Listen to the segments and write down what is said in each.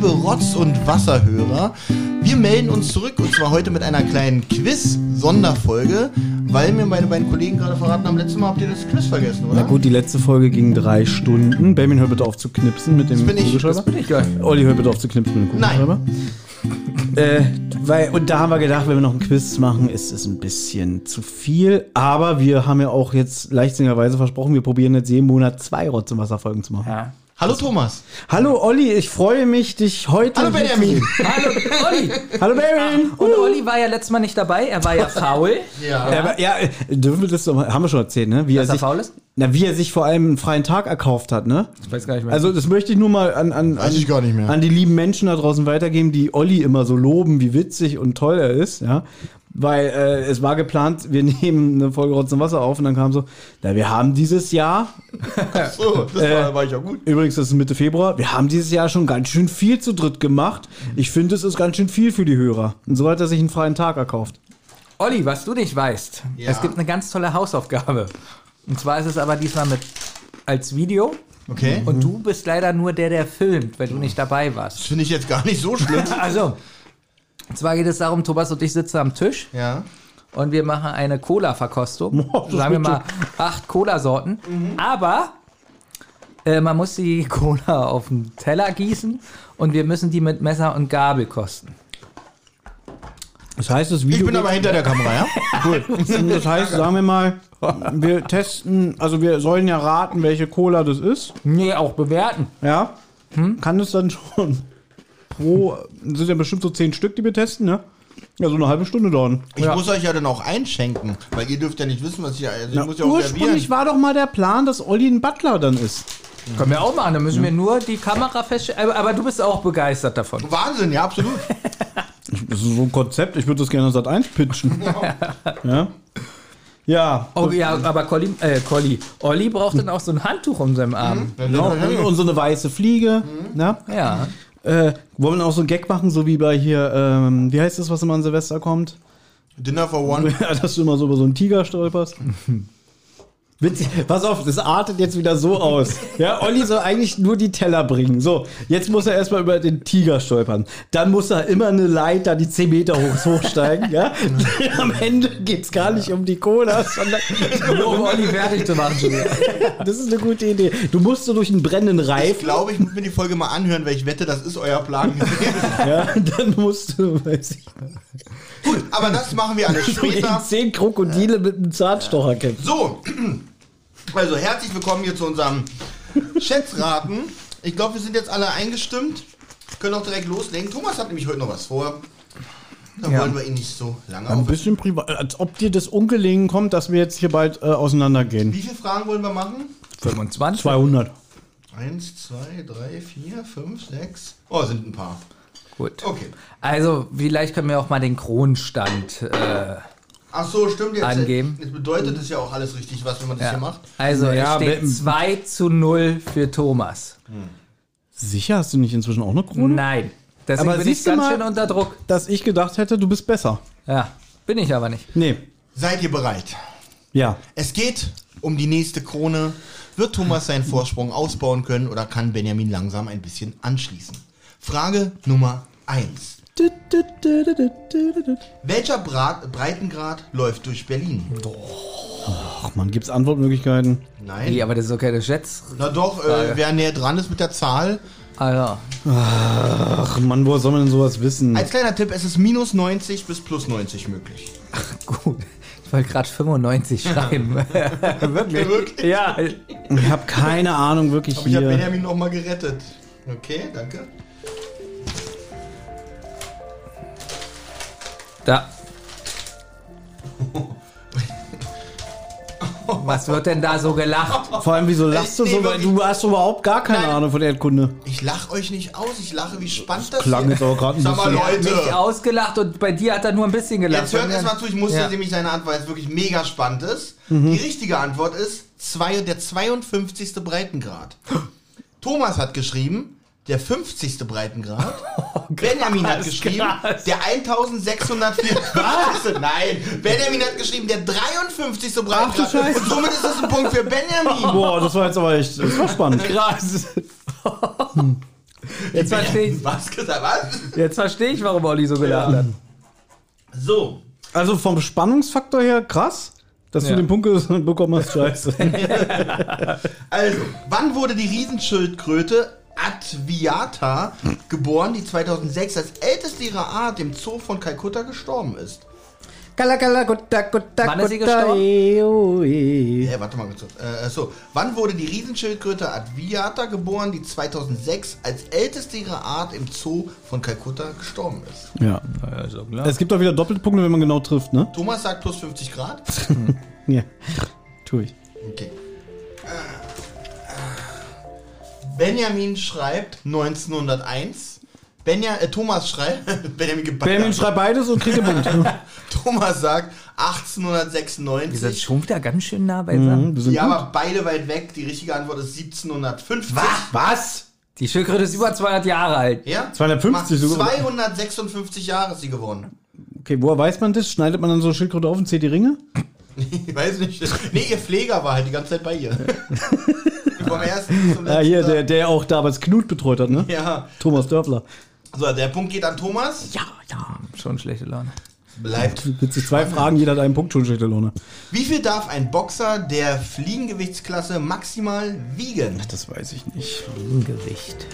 Liebe Rotz- und Wasserhörer. Wir melden uns zurück und zwar heute mit einer kleinen Quiz-Sonderfolge, weil mir meine beiden Kollegen gerade verraten haben, letztes Mal habt ihr das Quiz vergessen, oder? Na gut, die letzte Folge ging drei Stunden. Benjamin, hör bitte auf zu knipsen mit dem bin ich, Kugelschreiber. das bin ich gar nicht. Olli, hör bitte auf zu knipsen mit dem Nein. Kugelschreiber. äh, weil, und da haben wir gedacht, wenn wir noch ein Quiz machen, ist es ein bisschen zu viel. Aber wir haben ja auch jetzt leichtsinnigerweise versprochen, wir probieren jetzt jeden Monat zwei Rotz- und Wasserfolgen zu machen. Ja. Hallo Thomas. Hallo Olli, ich freue mich, dich heute. Hallo Benjamin. sehen. Hallo, Olli. Hallo Benjamin. Und Olli war ja letztes Mal nicht dabei. Er war ja faul. Ja. Ja, ja, dürfen wir das doch mal, haben wir schon erzählt, ne? Wie Dass er sich, faul ist? Na, wie er sich vor allem einen freien Tag erkauft hat, ne? Ich weiß gar nicht mehr. Also das möchte ich nur mal an, an, Weiß ich gar nicht mehr. an die lieben Menschen da draußen weitergeben, die Olli immer so loben, wie witzig und toll er ist, ja. Weil äh, es war geplant, wir nehmen eine Folge Rotz und Wasser auf und dann kam so, na, wir haben dieses Jahr, So, das war, war ich ja gut. übrigens das ist Mitte Februar, wir haben dieses Jahr schon ganz schön viel zu dritt gemacht. Ich finde, es ist ganz schön viel für die Hörer. Und so hat er sich einen freien Tag erkauft. Olli, was du nicht weißt, Ja. es gibt eine ganz tolle Hausaufgabe. Und zwar ist es aber diesmal mit als Video. Okay. Und du bist leider nur der, der filmt, weil du nicht dabei warst. Das finde ich jetzt gar nicht so schlimm. Also, und zwar geht es darum, Thomas und ich sitzen am Tisch Ja. und wir machen eine Cola-Verkostung. Sagen wir mal acht Cola-Sorten. Aber äh, man muss die Cola auf den Teller gießen und wir müssen die mit Messer und Gabel kosten. Das heißt, das Ich Video. bin aber hinter der Kamera, ja? Cool. Das heißt, sagen wir mal, wir testen, also wir sollen ja raten, welche Cola das ist. Nee, auch bewerten. Ja. Kann es dann schon pro, sind ja bestimmt so zehn Stück, die wir testen, ne? Ja, so eine halbe Stunde dauern. Ich Ja. muss euch ja dann auch einschenken, weil ihr dürft ja nicht wissen, was ich, also ich Na, muss ja auch ursprünglich servieren. war doch mal der Plan, dass Olli ein Butler dann ist. Können wir auch machen, dann müssen wir nur die Kamera feststellen. Aber, aber du bist auch begeistert davon. Wahnsinn, ja, absolut. Das ist so ein Konzept, ich würde das gerne seit 1 pitchen. ja. Ja. Oh ja, aber Colli, äh, Colli, Olli braucht dann auch so ein Handtuch um seinen Arm. Genau. Und, und so eine weiße Fliege. Ne? Ja. Äh, wollen wir auch so einen Gag machen, so wie bei hier, ähm, wie heißt das, was immer an Silvester kommt? Dinner for one. Ja, dass du immer so über so einen Tiger stolperst. Witzig. Pass auf, das artet jetzt wieder so aus. Ja, Olli soll eigentlich nur die Teller bringen. So, jetzt muss er erstmal über den Tiger stolpern. Dann muss er immer eine Leiter, die 10 Meter hoch hochsteigen. Ja? Am Ende geht es gar nicht um die Cola, sondern Nur um Olli fertig zu machen. schon das ist eine gute Idee. Du musst so durch einen brennenden Ich Reifen. glaube, ich muss mir die Folge mal anhören, weil ich wette, das ist euer Plan. Ja, dann musst du, weiß ich, Gut, aber das machen wir alles später. 10 Krokodile mit einem Zahnstocher kämpfen. So, also herzlich willkommen hier zu unserem Schätzraten. Ich glaube, wir sind jetzt alle eingestimmt. Können auch direkt loslegen. Thomas hat nämlich heute noch was vor. Da Ja. wollen wir ihn nicht so lange Ein auf. bisschen privat, als ob dir das ungelegen kommt, dass wir jetzt hier bald äh, auseinandergehen. Wie viele Fragen wollen wir machen? 25. 200. Eins, zwei, drei, vier, fünf, sechs. Oh, sind ein paar. Gut. Okay. Also, vielleicht können wir auch mal den Kronstand. Äh, Ach so, stimmt jetzt. Angeben. Jetzt bedeutet es ja auch alles richtig, was, wenn man das ja. hier macht. Also, Naja, es steht wenn- 2 zu 0 für Thomas. Sicher hast du nicht inzwischen auch eine Krone? Nein. Deswegen Aber bin ich siehst du ganz mal- schön unter Druck. Dass ich gedacht hätte, du bist besser. Ja, bin ich aber nicht. Nee. Seid ihr bereit? Ja. Es geht um die nächste Krone. Wird Thomas seinen Vorsprung ausbauen können oder kann Benjamin langsam ein bisschen anschließen? Frage Nummer 1. Welcher Brat Breitengrad läuft durch Berlin? Ach man, gibt's Antwortmöglichkeiten? Nein. Nee, aber das ist doch keine Schätz. Na doch, äh, wer näher dran ist mit der Zahl. Ah ja. Ach man, woher soll man denn sowas wissen? Als kleiner Tipp, es ist minus 90 bis plus 90 möglich. Gut. Ich wollte gerade 95 schreiben. Wirklich? Wirklich? Ja. Ich habe keine Ahnung, wirklich Aber ich habe. Benjamin noch mal gerettet. Okay, danke. Da. Was wird denn da so gelacht? Vor allem, wieso lachst du so? Weil du hast überhaupt gar keine Nein. Ahnung von Erdkunde. Ich lache euch nicht aus, ich lache, wie spannend das klang hier- jetzt aber gerade ein Sag mal, bisschen- Leute. Nicht ausgelacht und bei dir hat er nur ein bisschen gelacht. Jetzt hört erst mal zu, ich musste Ja. nämlich seine Antwort, weil es wirklich mega spannend ist. Mhm. Die richtige Antwort ist zwei, der 52. Breitengrad. Thomas hat geschrieben, der 50. Breitengrad. Benjamin hat geschrieben, krass. der 1604. Was? Nein, Benjamin hat geschrieben, der 53. Breitengrad. du Scheiße. Und somit ist das ein Punkt für Benjamin. Boah, das war jetzt aber echt, das war spannend. Krass. Jetzt verstehe ich, Was gesagt? Was? jetzt versteh ich, warum Olli so gelacht hat. So. Also vom Spannungsfaktor her krass, dass Ja. du den Punkt bekommen hast, scheiße. Also, wann wurde die Riesenschildkröte Adviata geboren, die 2006 als älteste ihrer Art im Zoo von Kalkutta gestorben ist? Gala, gala, gutta, gutta, Wann ist sie gestorben? eh, oh, eh. Äh, warte mal kurz. Äh, so, wann wurde die Riesenschildkröte Adviata geboren, die 2006 als älteste ihrer Art im Zoo von Kalkutta gestorben ist? Ja. Ja, so klar. Es gibt auch wieder Doppelpunkte, wenn man genau trifft, ne? Thomas sagt plus 50 Grad. Ja. Tu ich. Okay. Benjamin schreibt 1901. Benja, äh, Thomas schreibt. Benjamin, gibt Benjamin schreibt beides und kriegt den Punkt. Thomas sagt Ihr seid 1896. schon wieder ganz schön nah beisammen. Mhm, Ja, gut. aber beide weit weg. Die richtige Antwort ist 1750. Was? Die Schildkröte ist über 200 Jahre alt. Ja? 250 sogar. 256 Jahre ist sie geworden. Okay, woher weiß man das? Schneidet man dann so Schildkröte auf und zählt die Ringe? Ich weiß nicht. Nee, ihr Pfleger war halt die ganze Zeit bei ihr. Vom ersten zum letzten. Ah, hier, der, der auch damals Knut betreut hat, ne? Ja. Thomas Dörfler. So, der Punkt geht an Thomas. Ja, ja. Schon schlechte Laune. Bleibt. Witzig, zwei Fragen, jeder hat einen Punkt, schon schlechte Laune. Wie viel darf ein Boxer der Fliegengewichtsklasse maximal wiegen? Das weiß ich nicht. Gewicht.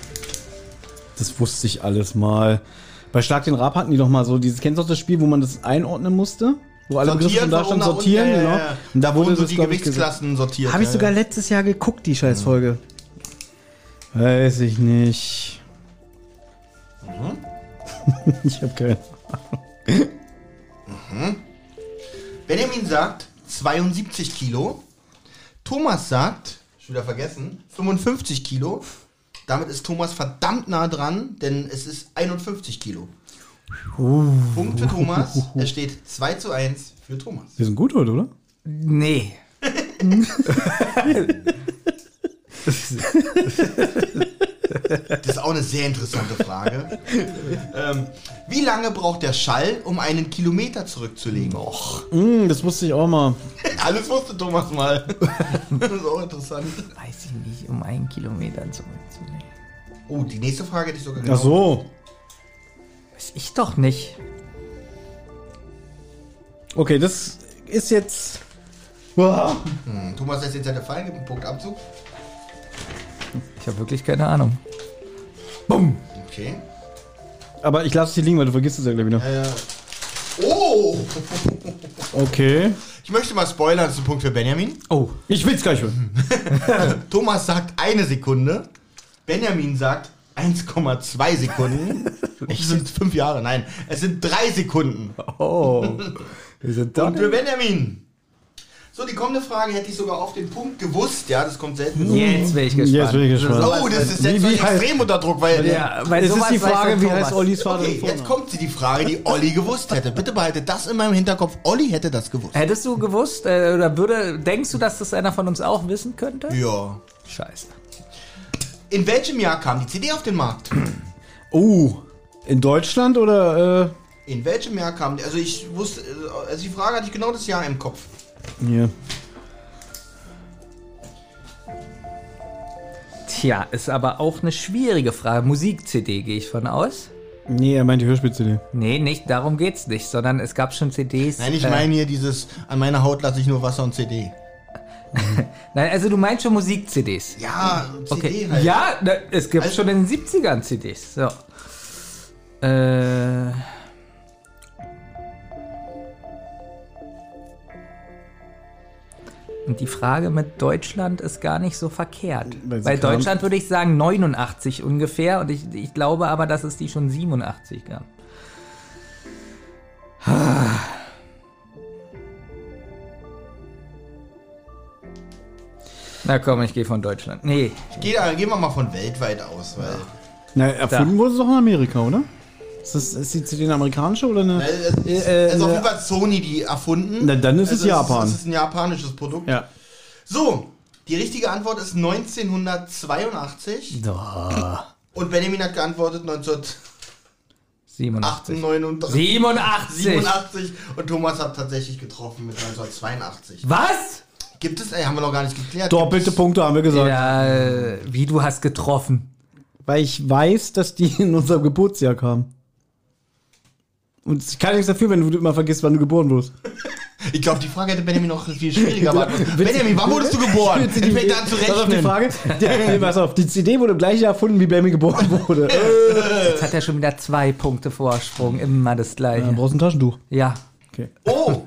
Das wusste ich alles mal. Bei Schlag den Rab hatten die doch mal so, dieses, kennst du das Spiel, wo man das einordnen musste? Wo alle Begriffe schon da von standen, sortieren, unten, ja, genau. ja, ja. Und da wurde wurden so das, die glaub ich. Gewichtsklassen sortiert. Habe ich ja, sogar ja. letztes Jahr geguckt, die Scheißfolge. Weiß ich nicht. ich habe keine Benjamin sagt 72 Kilo. Thomas sagt, schon wieder vergessen, 55 Kilo. Damit ist Thomas verdammt nah dran, denn es ist 51 Kilo. Punkt für Thomas. Es steht 2 zu 1 für Thomas. Wir sind gut heute, oder? Nee. Das ist auch eine sehr interessante Frage. ähm, wie lange braucht der Schall, um einen Kilometer zurückzulegen? Och. Mm, das wusste ich auch mal. Alles wusste Thomas mal. das ist auch interessant. Weiß ich nicht, um einen Kilometer zurückzunehmen. Oh, die nächste Frage hätte ich sogar Ach so. Weiß ich doch nicht. Okay, das ist jetzt. Boah. Hm, Thomas lässt jetzt seine fallen, gibt einen Punktabzug. Ich habe wirklich keine Ahnung. Okay. Aber ich lasse es hier liegen, weil du vergisst es ja gleich wieder. Äh, oh! Okay. Ich möchte mal spoilern, das ist ein Punkt für Benjamin. Oh. Ich will's gleich hören. Thomas sagt eine Sekunde. Benjamin sagt 1,2 Sekunden. Es sind fünf Jahre, nein. Es sind drei Sekunden. Oh. Wir sind doch Punkt für Benjamin. So, die kommende Frage hätte ich sogar auf den Punkt gewusst. Ja, das kommt selten. Jetzt bin ich gespannt. Jetzt bin ich gespannt. Oh, das ist jetzt Wie- wie extrem unter Druck, weil... Ja, weil Es ist die Frage, wie heißt Ollis Vater Okay, jetzt kommt sie die Frage, die Olli gewusst hätte. Bitte behaltet das in meinem Hinterkopf. Olli hätte das gewusst. Hättest du gewusst, äh, oder würde, denkst du, dass das einer von uns auch wissen könnte? Ja. Scheiße. In welchem Jahr kam die CD auf den Markt? Oh. In Deutschland oder äh, In welchem Jahr kam die? Also ich wusste, also die Frage hatte ich genau das Jahr im Kopf. hier? Tja, ist aber auch eine schwierige Frage. Musik-CD gehe ich von aus. Nee, er meint die Hörspiel-CD. Nee, nicht, darum geht's nicht, sondern es gab schon CDs. Nein, ich äh, meine hier dieses, an meiner Haut lasse ich nur Wasser und CD. Nein, also du meinst schon Musik-CDs. Ja, CD Okay. halt. Ja, na, es gibt Also- schon in den 70ern CDs. So. Äh. Und die Frage mit Deutschland ist gar nicht so verkehrt. Weil Bei Deutschland würde ich sagen 89 ungefähr und ich, ich glaube aber, dass es die schon 87 gab. Na komm, ich gehe von Deutschland. Nee, Geh, da- gehen wir mal von weltweit aus, weil. Na, erfunden wurde es doch in Amerika, oder? Ist das ist die CD eine amerikanische oder eine? Es ist, Äh, äh, es ist auf ne- jeden Fall Sony, die erfunden. Na, dann ist es Also Japan. Es ist ein japanisches Produkt. Ja. So, die richtige Antwort ist 1982. Und Benjamin hat geantwortet 1938. 87. 87. 87 und Thomas hat tatsächlich getroffen mit 1982. Was? Gibt es, ey, haben wir noch gar nicht geklärt. Doppelte Punkte haben wir gesagt. Ja, äh, wie du hast getroffen. Weil ich weiß, dass die in unserem Geburtsjahr kamen. Und ich kann nichts dafür, wenn du immer vergisst, wann du geboren wurdest. Ich glaube, die Frage hätte Benjamin noch viel schwieriger beantwortet. Benjamin, wann wurdest du geboren? Jetzt fängt an zu Pass auf die rechnen. Frage. Der, pass auf, die CD wurde im gleichen Jahr erfunden, wie Benjamin geboren wurde. Jetzt hat er schon wieder zwei Punkte Vorsprung. Immer das Dann gleiche. brauchst du ein Taschentuch. Ja. Okay. Oh,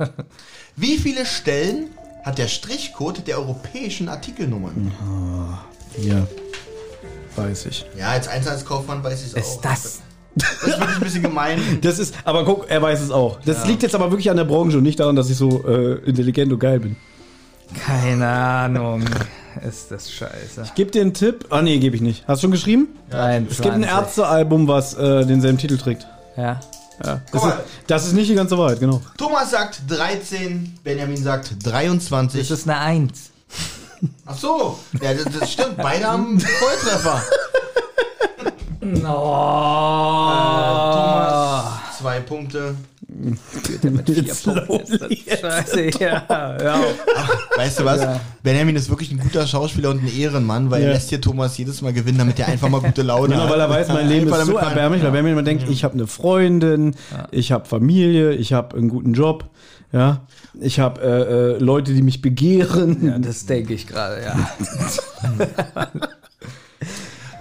wie viele Stellen hat der Strichcode der europäischen Artikelnummern? Ja. Weiß ich. Ja, als Einzelhandelskaufmann weiß ich es Ist auch. das. Das ist wirklich ein bisschen gemein. Das ist, aber guck, er weiß es auch. Das liegt jetzt aber wirklich an der Branche und nicht daran, dass ich so äh, intelligent und geil bin. Keine Ahnung. Ist das scheiße. Gib dir einen Tipp. Ah, nee, gebe ich nicht. Hast du schon geschrieben? Es gibt ein 23. Ärztealbum, was äh, denselben Titel trägt. Ja. Ja. Guck Das, ist, mal. das ist nicht die ganze Wahrheit, genau. Thomas sagt 13, Benjamin sagt 23. Das ist eine Eins. Ach so, ja, das, das stimmt. Beide haben Volltreffer. Thomas, zwei Punkte. Jetzt Scheiße, ja. ja. Weißt du was? Benjamin ist wirklich ein guter Schauspieler und ein Ehrenmann, weil Ja. er lässt hier Thomas jedes Mal gewinnen, damit er einfach mal gute Laune Genau, hat. weil er weiß, mein Leben ist so erbärmlich, weil Benjamin immer denkt, ich habe eine Freundin, ich habe Familie, ich habe einen guten Job, ja, ich habe äh, äh, Leute, die mich begehren. ja, das denke ich gerade, ja.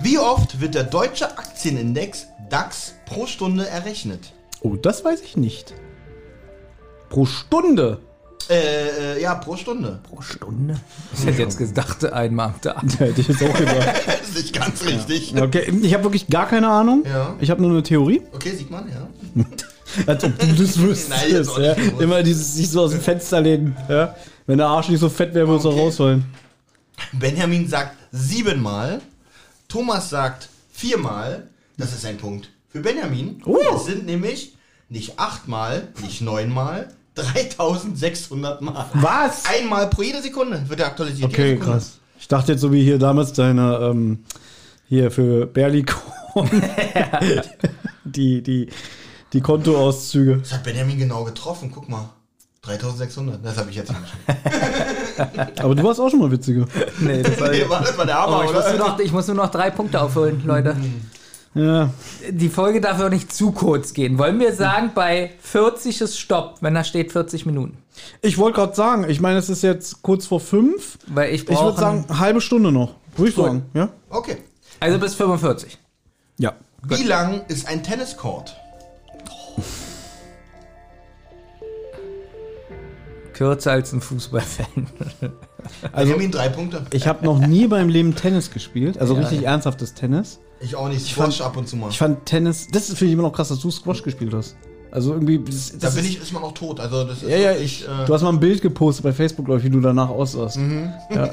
Wie oft wird der deutsche Aktienindex DAX pro Stunde errechnet? Oh, das weiß ich nicht. Pro Stunde. Äh, äh, ja, pro Stunde. Pro Stunde? Ich hätte jetzt gedacht, einmal am Tag. Hätte ich jetzt auch gedacht. Das ist nicht ganz richtig. Okay, ich habe wirklich gar keine Ahnung. Ja. Ich habe nur eine Theorie. Okay, sieht man, ja. Als ob du das wüsstest. Nein, jetzt auch ja. nicht gewusst. Immer dieses sich so aus dem Fenster lehnen. Ja. Wenn der Arsch nicht so fett wäre, würde es auch Okay. rausfallen. Benjamin sagt siebenmal. Thomas sagt viermal. Das ist ein Punkt für Benjamin. Oh. Es sind nämlich nicht achtmal, nicht neunmal, 3600 Mal. Was? Einmal pro jede Sekunde wird er aktualisiert. Okay, krass. Ich dachte jetzt so wie hier damals deine, ähm, hier für Berlikon. die, die, die Kontoauszüge. Das hat Benjamin genau getroffen. Guck mal. 3600. Das habe ich jetzt nicht. Aber du warst auch schon mal witziger. Nee, das war, Nee, war das war der Hammer, oh, ich, muss noch, ich muss nur noch drei Punkte aufholen, Leute. Ja. Die Folge darf auch nicht zu kurz gehen. Wollen wir sagen, bei 40 ist Stopp, wenn da steht 40 Minuten? Ich wollte gerade sagen, ich meine, es ist jetzt kurz vor fünf. Weil ich Ich würde sagen, halbe Stunde noch. Würde ich Gut. sagen. Ja? Okay. Also bis 45. Ja. Wie lang ist ein Tenniscourt? Kürzer als ein Fußballfan. Also, Benjamin, drei Punkte. ich habe noch nie beim Leben Tennis gespielt. Also richtig ernsthaftes Tennis. Ich auch nicht. Squash ab und zu mal. Ich fand Tennis, das finde ich immer noch krass, dass du Squash gespielt hast. Also irgendwie, das, Da das bin ist, ich, ist man noch tot. Also das ist Ja, ja, ich, äh, du hast mal ein Bild gepostet bei Facebook, glaube ich, wie du danach aussahst. Mhm. Ja.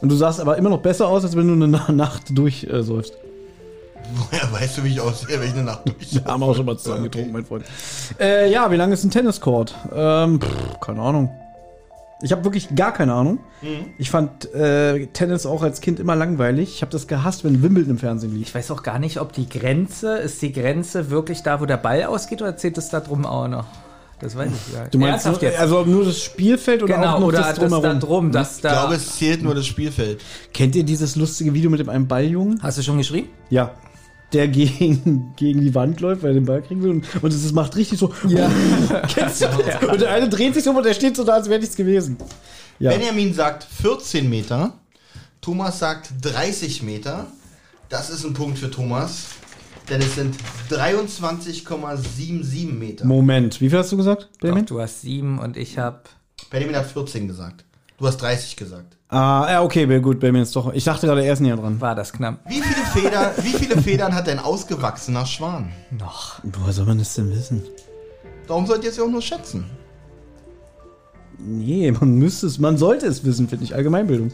Und du sahst aber immer noch besser aus, als wenn du eine Na- Nacht durchsäufst. woher weißt du, wie ich aussehe, wenn ich eine Nacht durch Wir haben auch schon mal zusammen getrunken, mein Freund. Äh, ja, wie lange ist ein Tenniscourt? Ähm, pff, keine Ahnung. Ich habe wirklich gar keine Ahnung. Mhm. Ich fand äh, Tennis auch als Kind immer langweilig. Ich habe das gehasst, wenn Wimbledon im Fernsehen lief. Ich weiß auch gar nicht, ob die Grenze, ist die Grenze wirklich da, wo der Ball ausgeht, oder zählt es da drum auch noch? Das weiß ich ja. Du meinst nur, jetzt? also nur das Spielfeld oder genau, auch noch oder das das, da drumherum? drum, dass Ich da. glaube, es zählt nur das Spielfeld. Kennt ihr dieses lustige Video mit dem einen Balljungen? Hast du schon geschrieben? Ja. Der gegen, gegen die Wand läuft, weil er den Ball kriegen will. Und, und es macht richtig so. Ja. Kennst du das? Und der eine dreht sich so und der steht so da, als wäre nichts gewesen. Ja. Benjamin sagt 14 Meter. Thomas sagt 30 Meter. Das ist ein Punkt für Thomas. Denn es sind 23,77 Meter. Moment, wie viel hast du gesagt, Doch, Benjamin? du hast sieben und ich habe. Benjamin hat 14 gesagt. Du hast 30 gesagt. Ah, ja, okay, gut, Benjamin ist doch. Ich dachte gerade, er ist näher dran. War das knapp? Wie viele, Feder, wie viele Federn hat ein ausgewachsener Schwan? Noch. Woher soll man das denn wissen? Darum sollt ihr es ja auch nur schätzen. Nee, man müsste es, man sollte es wissen, finde ich. Allgemeinbildung.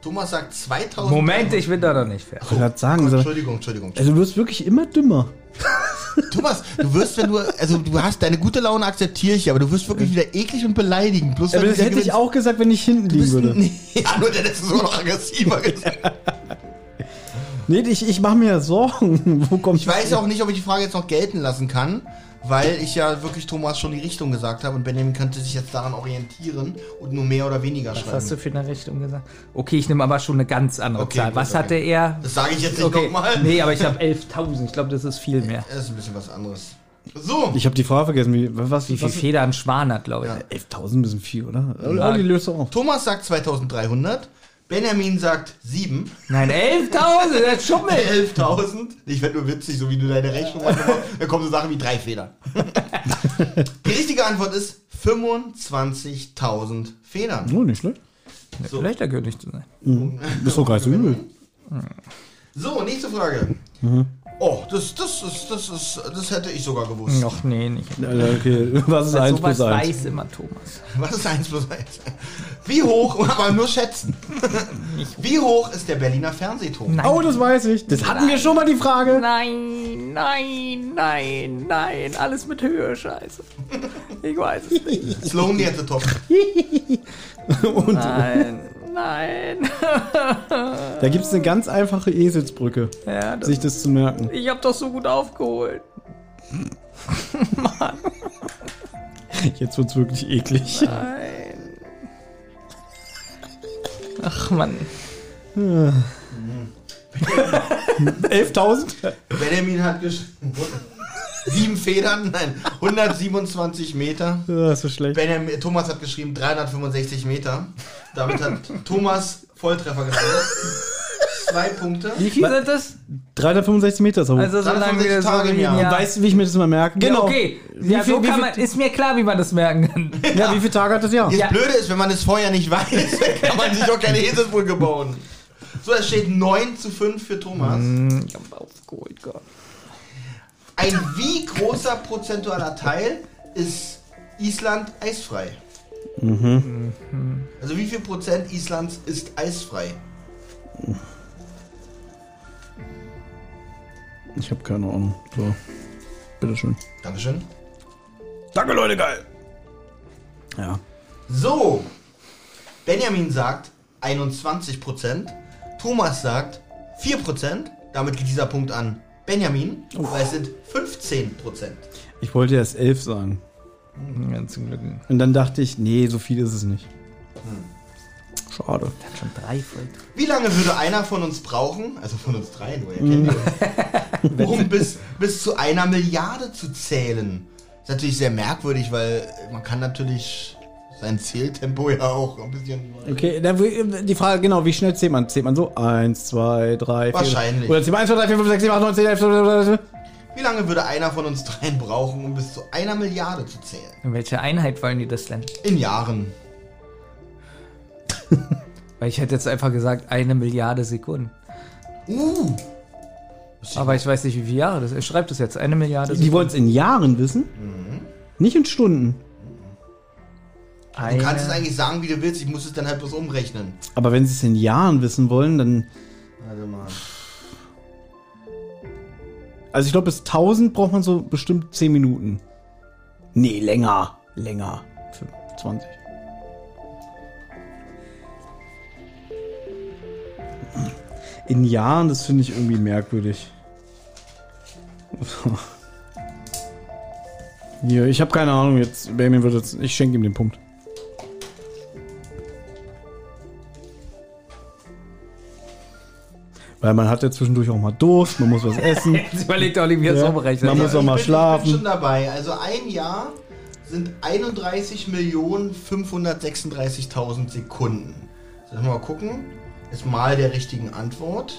Thomas sagt 2000. Moment, ich bin da noch nicht fertig. Ich wollte gerade sagen, so, Entschuldigung, Entschuldigung. also du wirst wirklich immer dümmer. Thomas, du wirst, wenn du, also du hast deine gute Laune akzeptiere ich, aber du wirst wirklich wieder eklig und beleidigend. Bloß Aber das du hätte ich auch gesagt, wenn ich hinten Du liegen würde. ein, ja, nur der ist so noch aggressiver gesagt. Nee, ich, ich mache mir Sorgen. Wo kommt Ich weiß auch nicht, ob ich die Frage jetzt noch gelten lassen kann, weil ich ja wirklich Thomas schon die Richtung gesagt habe und Benjamin könnte sich jetzt daran orientieren und nur mehr oder weniger Was schreiben. hast du für eine Richtung gesagt? Okay, ich nehme aber schon eine ganz andere Okay, Zahl. gut, Was okay. hatte er? Das sage ich jetzt nicht Okay, nochmal. nee, aber ich habe 11.000. Ich glaube, das ist viel mehr. Das ist ein bisschen was anderes. So, Ich habe die Frage vergessen. Wie, was, Wie viel was, Feder ein Schwan hat, glaube ich. 11.000 ein bisschen viel, oder? Ja. die löst auf. Thomas sagt 2300, Benjamin sagt 7. Nein, 11.000, das Schummel. 11.000. Ich werde nur witzig, so wie du deine Rechnung machst. Da kommen so Sachen wie drei Federn. Die richtige Antwort ist 25.000 Federn. Oh, nicht schlecht. Vielleicht der König zu sein. Ist doch gar nicht so übel. So, nächste Frage. Oh, das, das, ist, das, ist, das hätte ich sogar gewusst. Noch nee, nicht. Okay, was ist 1 Sowas plus 1? weiß immer Thomas. Was ist 1 plus 1? Wie hoch, aber nur schätzen. Wie hoch ist der Berliner Fernsehturm? Nein. Oh, das weiß ich. Das hatten wir schon mal die Frage. Nein, nein, nein, nein. Alles mit Höhe, scheiße. Ich weiß es nicht. Slowly at the top. Nein, nein. Da gibt es eine ganz einfache Eselsbrücke, Ja, das, sich das zu merken. ich hab doch so gut aufgeholt. Jetzt wird's wirklich eklig. Nein. Ach Mann. 11.000? Benjamin hat geschrieben. Sieben Federn, nein, 127 Meter. Ja, ist so schlecht. Benjamin, Thomas hat geschrieben 365 Meter. Damit hat Thomas Volltreffer gelandet. Zwei Punkte. Wie viel sind das? 365 Meter ist er hoch. Also so lange wie 365 so Tage im Jahr. Jahr. weißt du, wie ich mir das mal merke? Ja, okay. Wie ja, viel- so wie kann viel- man, ist mir klar, wie man das merken kann. Ja, wie viele Tage hat das Jahr? Das Ja. Blöde ist, wenn man es vorher nicht weiß, dann kann man sich auch keine Eselsbrücke bauen. So, es steht 9 zu 5 für Thomas. Ich hab aufgeholt, Gott. Ein wie großer prozentualer Teil ist Island eisfrei? Also wie viel Prozent Islands ist eisfrei? Ich habe keine Ahnung. So. Bitteschön. Dankeschön. Danke, Leute, geil. Ja. So, Benjamin sagt 21 Prozent, Thomas sagt 4 Prozent. Damit geht dieser Punkt an Benjamin, weil es sind 15 Prozent. Ich wollte erst 11 sagen. Ja, zum Glück. Und dann dachte ich, nee, so viel ist es nicht. Schade. Hat schon drei voll. Wie lange würde einer von uns brauchen, also von uns drei nur, ihr kennt ihr, um bis, bis zu einer Milliarde zu zählen? ist natürlich sehr merkwürdig, weil man kann natürlich sein Zähltempo ja auch ein bisschen... Okay, dann die Frage, genau, wie schnell zählt man? Zählt man so? 1, 2, 3, 4. Wahrscheinlich. Oder zählt man 1, 2, 3, 4, 5, 6, 7, 8, 9, 10, 11, 12, 13. Wie lange würde einer von uns dreien brauchen, um bis zu einer Milliarde zu zählen? In welcher Einheit wollen die das denn? In Jahren. Weil ich hätte jetzt einfach gesagt, eine Milliarde Sekunden. Uh, Aber ich weiß nicht, wie viele Jahre das ist. Er schreibt es jetzt, eine Milliarde Die Sekunden. wollen es in Jahren wissen? Nicht in Stunden. Du kannst es eigentlich sagen, wie du willst, ich muss es dann halt bloß umrechnen. Aber wenn sie es in Jahren wissen wollen, dann. Warte mal. Also ich glaube, bis 1000 braucht man so bestimmt 10 Minuten. Nee, länger. Länger. Für 20. In Jahren, das finde ich irgendwie merkwürdig. Hier, ich habe keine Ahnung jetzt. Benjamin wird jetzt. Ich schenke ihm den Punkt. Weil man hat ja zwischendurch auch mal Durst, man muss was essen. Jetzt überlegt er es Ja, umrechnet. man muss auch mal ich bin, Ich schlafen. bin schon dabei. Also ein Jahr sind 31.536.000 Sekunden. Sollen wir mal gucken? Ist mal der richtigen Antwort.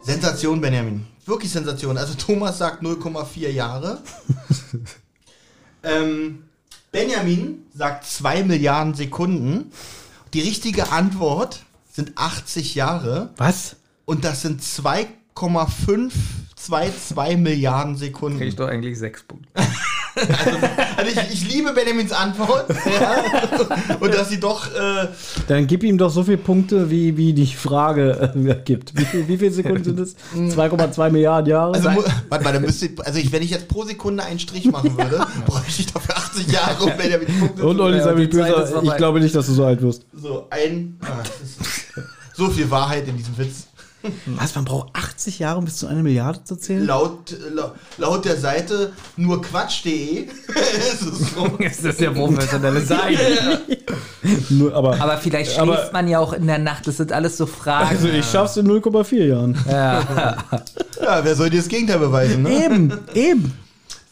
Sensation, Benjamin. Wirklich Sensation. Also Thomas sagt 0,4 Jahre. ähm, Benjamin sagt 2 Milliarden Sekunden. Die richtige Antwort sind 80 Jahre. Was? Und das sind 2,522 Milliarden Sekunden. Krieg ich doch eigentlich sechs Punkte. Also, also ich, ich liebe Benjamins Antwort. Ja. Und dass sie doch. Äh, Dann gib ihm doch so viele Punkte, wie, wie die Frage äh, gibt. Wie, viel, wie viele Sekunden sind es? 2,2 Milliarden Jahre? also, warte mal, dann müsste ich, also ich, wenn ich jetzt pro Sekunde einen Strich machen würde, bräuchte ich dafür 80 Jahre, um Benjamin Punkte und Olli, Ja, sei mich böse, ich glaube nicht, dass du so alt wirst. So, ein. Ah, so viel Wahrheit in diesem Witz. Was, man braucht 80 Jahre, um bis zu einer Milliarde zu zählen? Laut, laut, laut der Seite nur quatsch.de ist es so. Das ist ja professionelle Seite. Nur, aber, Aber vielleicht schläft Aber- man ja auch in der Nacht. Das sind alles so Fragen. also ich schaff's in 0,4 Jahren. Ja, wer soll dir das Gegenteil beweisen, ne? Eben, eben.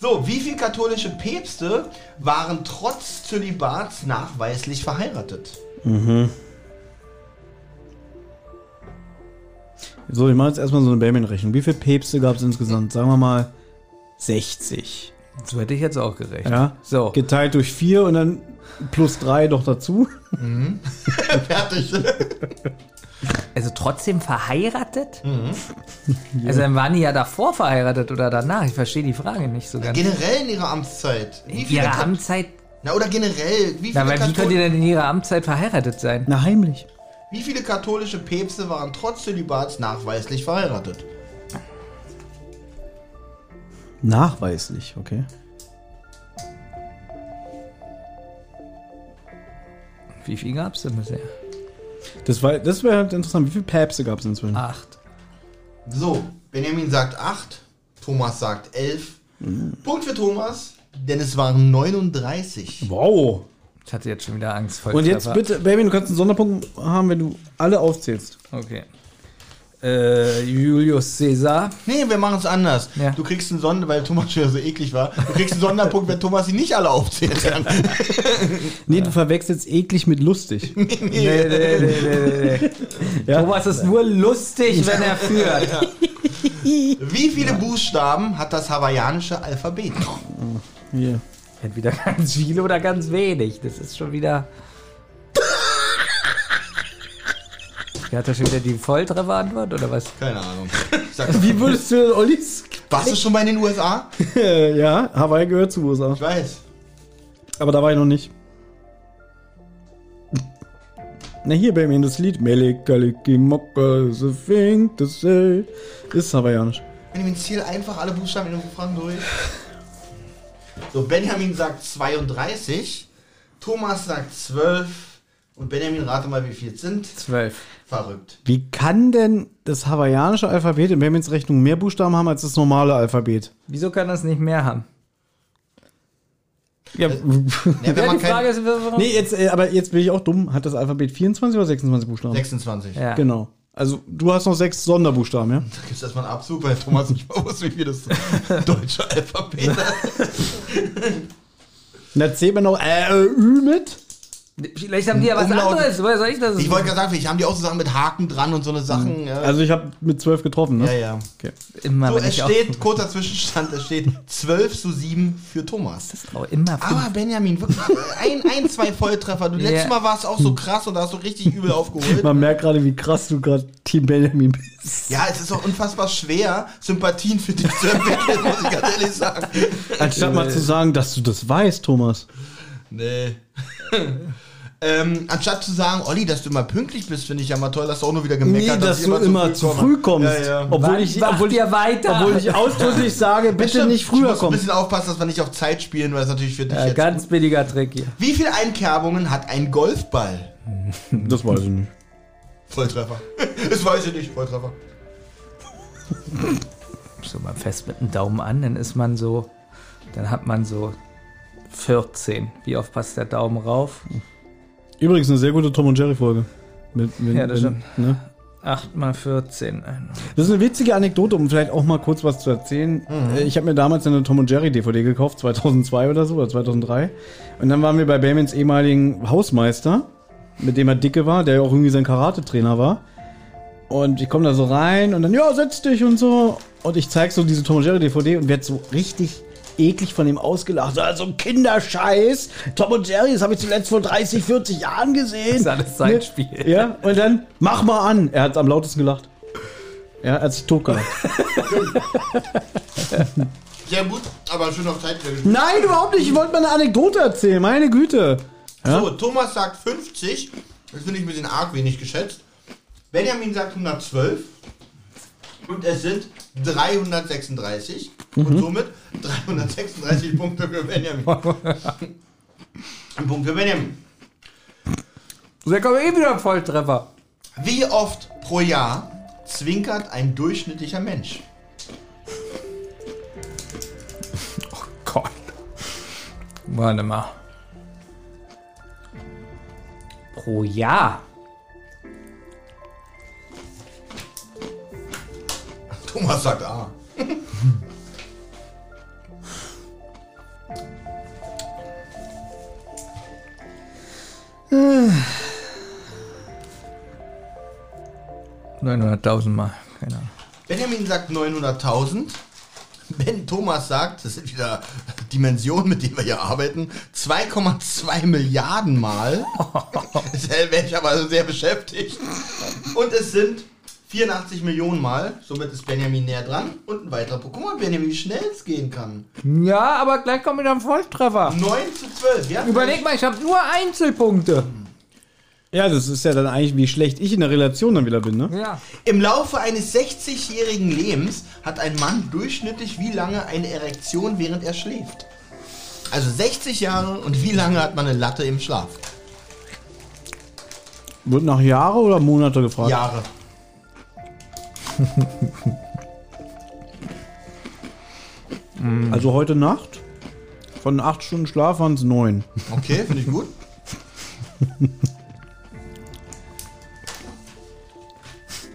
So, wie viele katholische Päpste waren trotz Zölibats nachweislich verheiratet? So, ich mache jetzt erstmal so eine Bämchen-Rechnung. Wie viele Päpste gab es insgesamt? Sagen wir mal 60. So hätte ich jetzt auch gerechnet. Ja? So. Geteilt durch 4 und dann plus 3 noch dazu. Fertig. Also trotzdem verheiratet? Also dann waren die ja davor verheiratet oder danach. Ich verstehe die Frage nicht so ganz. generell in ihrer Amtszeit. Wie In viele ihrer Amtszeit. Na, oder generell, wie Na, viele, weil wie könnt ihr denn in ihrer Amtszeit verheiratet sein? Na, heimlich. Wie viele katholische Päpste waren trotz Zölibats nachweislich verheiratet? Nachweislich, okay. Wie viel gab es denn bisher? Das, war- das wäre halt interessant. Wie viele Päpste gab es inzwischen? Acht. So, Benjamin sagt 8, Thomas sagt 11. Punkt für Thomas, denn es waren 39. Wow. Ich hatte jetzt schon wieder Angst vor Und jetzt bitte, Baby, du kannst einen Sonderpunkt haben, wenn du alle aufzählst. Okay. Äh, Julius Caesar. Nee, wir machen es anders. Ja. Du kriegst einen Sonder, weil Thomas schon so eklig war. Du kriegst einen Sonderpunkt, wenn Thomas sie nicht alle aufzählt. Nee, du verwechselst eklig mit lustig. Nee, nee, nee, nee, nee, nee. Ja? Thomas ist nur lustig, wenn er führt. Wie viele Buchstaben hat das hawaiianische Alphabet? Hier. Entweder ganz viele oder ganz wenig. Das ist schon wieder. Er hat da schon wieder die Volltreffer-Antwort oder was? Keine Ahnung. Ich. Wie würdest du Ollis? Warst du schon mal in den USA? ja, Hawaii gehört zu USA. Ich weiß. Aber da war ich noch nicht. Na hier, Baby, das Lied. Melikaliki Mokka, the thing to say. Ist hawaiianisch. Benjamin, zähl einfach alle Buchstaben in den Fragen durch. So, Benjamin sagt 32, Thomas sagt 12 und Benjamin, rate mal, wie viel es sind. Zwölf. Verrückt. Wie kann denn das hawaiianische Alphabet in Benjamins Rechnung mehr Buchstaben haben als das normale Alphabet? Wieso kann das nicht mehr haben? Ja, Ja, wenn Ja, man die Frage kein, ist, warum? nee, jetzt, äh, aber jetzt bin ich auch dumm. Hat das Alphabet 24 oder 26 Buchstaben? 26. Ja. Genau. Also du hast noch sechs Sonderbuchstaben, ja? Da gibt es erstmal einen Abzug, weil Thomas nicht mal wusste, wie viel das deutsche Alphabet. Und da zählt man noch äh, äh, Ü mit. Vielleicht haben die ja was Umlaut. anderes. Woher soll ich das? Ich wollte gerade sagen, vielleicht haben die auch so Sachen mit Haken dran und so eine Sachen. Ja, Also ich habe mit zwölf getroffen, ne? ja. ja. Okay. immer, So, wenn es ich auch, steht, kurzer Zwischenstand, es steht 12 zu 7 für Thomas. auch immer fünf. Aber Benjamin, wirklich, ein, ein, zwei Volltreffer. Du, letztes Ja. Mal war es auch so krass und da hast du richtig übel aufgeholt. Man merkt gerade, wie krass du gerade Team Benjamin bist. Ja, es ist auch unfassbar schwer, Sympathien für dich zu entwickeln, muss ich ganz ehrlich sagen. Anstatt mal zu sagen, dass du das weißt, Thomas. Nee. Ähm, anstatt zu sagen, Olli, dass du immer pünktlich bist, finde ich ja mal toll, dass du auch nur wieder gemeckert Nee, dass ich du immer zu komme. früh kommst. Ja, ja. Obwohl ich, obwohl ich, weiter? obwohl ich ausdrücklich sage, bitte Stimmt, nicht Ich früher muss ein kommen. bisschen aufpassen, dass wir nicht auf Zeit spielen, weil das natürlich für dich Ja, jetzt... ganz billiger Trick hier. Wie viele Einkerbungen hat ein Golfball? Das weiß ich nicht. Volltreffer. das weiß ich nicht, Volltreffer. So mal fest mit dem Daumen an, dann ist man so, dann hat man so 14. Wie oft passt der Daumen rauf? Übrigens eine sehr gute Tom und Jerry Folge. Mit, mit, Ja, das mit- ne? 8 mal 14. Das ist eine witzige Anekdote, um vielleicht auch mal kurz was zu erzählen. Äh, Ich habe mir damals eine Tom und Jerry DVD gekauft, 2002 oder so, oder 2003. Und dann waren wir bei Bamins ehemaligen Hausmeister, mit dem er dicke war, der ja auch irgendwie sein Karate-Trainer war. Und ich komme da so rein und dann, ja, setz dich und so. Und ich zeig so diese Tom und Jerry DVD und werd so richtig eklig von ihm ausgelacht. Also ein Kinderscheiß. Tom und Jerry, das habe ich zuletzt vor 30, 40 Jahren gesehen. ist alles Zeitspiel. Ne? Ja, und dann, mach mal an. Er hat am lautesten gelacht. Ja, er hat sich totgelacht. Sehr gut, aber schön auf Zeit. Nein, überhaupt nicht. Ich wollte mal eine Anekdote erzählen. Meine Güte. So, Thomas sagt 50. Das finde ich ein bisschen arg wenig geschätzt. Benjamin sagt 112. Und es sind 336. Und somit 336 Punkte für Benjamin. Ein Punkt für Benjamin. Da kommt eh wieder ein Volltreffer. Wie oft pro Jahr zwinkert ein durchschnittlicher Mensch? Gott. Warte mal. Pro Jahr. Thomas sagt A. Neunhunderttausend Mal. Keine Ahnung. Benjamin sagt 900.000. Ben Thomas sagt, das sind wieder Dimensionen, mit denen wir hier arbeiten, 2,2 Milliarden Mal. Wäre ich aber sehr beschäftigt. Und es sind 84 Millionen Mal. Somit ist Benjamin näher dran. Und ein weiterer Punkt. Guck mal, Benjamin, wie schnell es gehen kann. Ja, aber gleich kommt wieder ein Volltreffer. 9 zu 12. Ja, Überleg mal, ich habe nur Einzelpunkte. Ja, das ist ja dann eigentlich, wie schlecht ich in der Relation dann wieder bin, ne? Ja. Im Laufe eines 60-jährigen Lebens hat ein Mann durchschnittlich wie lange eine Erektion, während er schläft. Also 60 Jahre und wie lange hat man eine Latte im Schlaf? Wird nach Jahre oder Monate gefragt? Jahre. Also heute Nacht. Von acht Stunden Schlaf waren es neun. Okay, finde ich gut.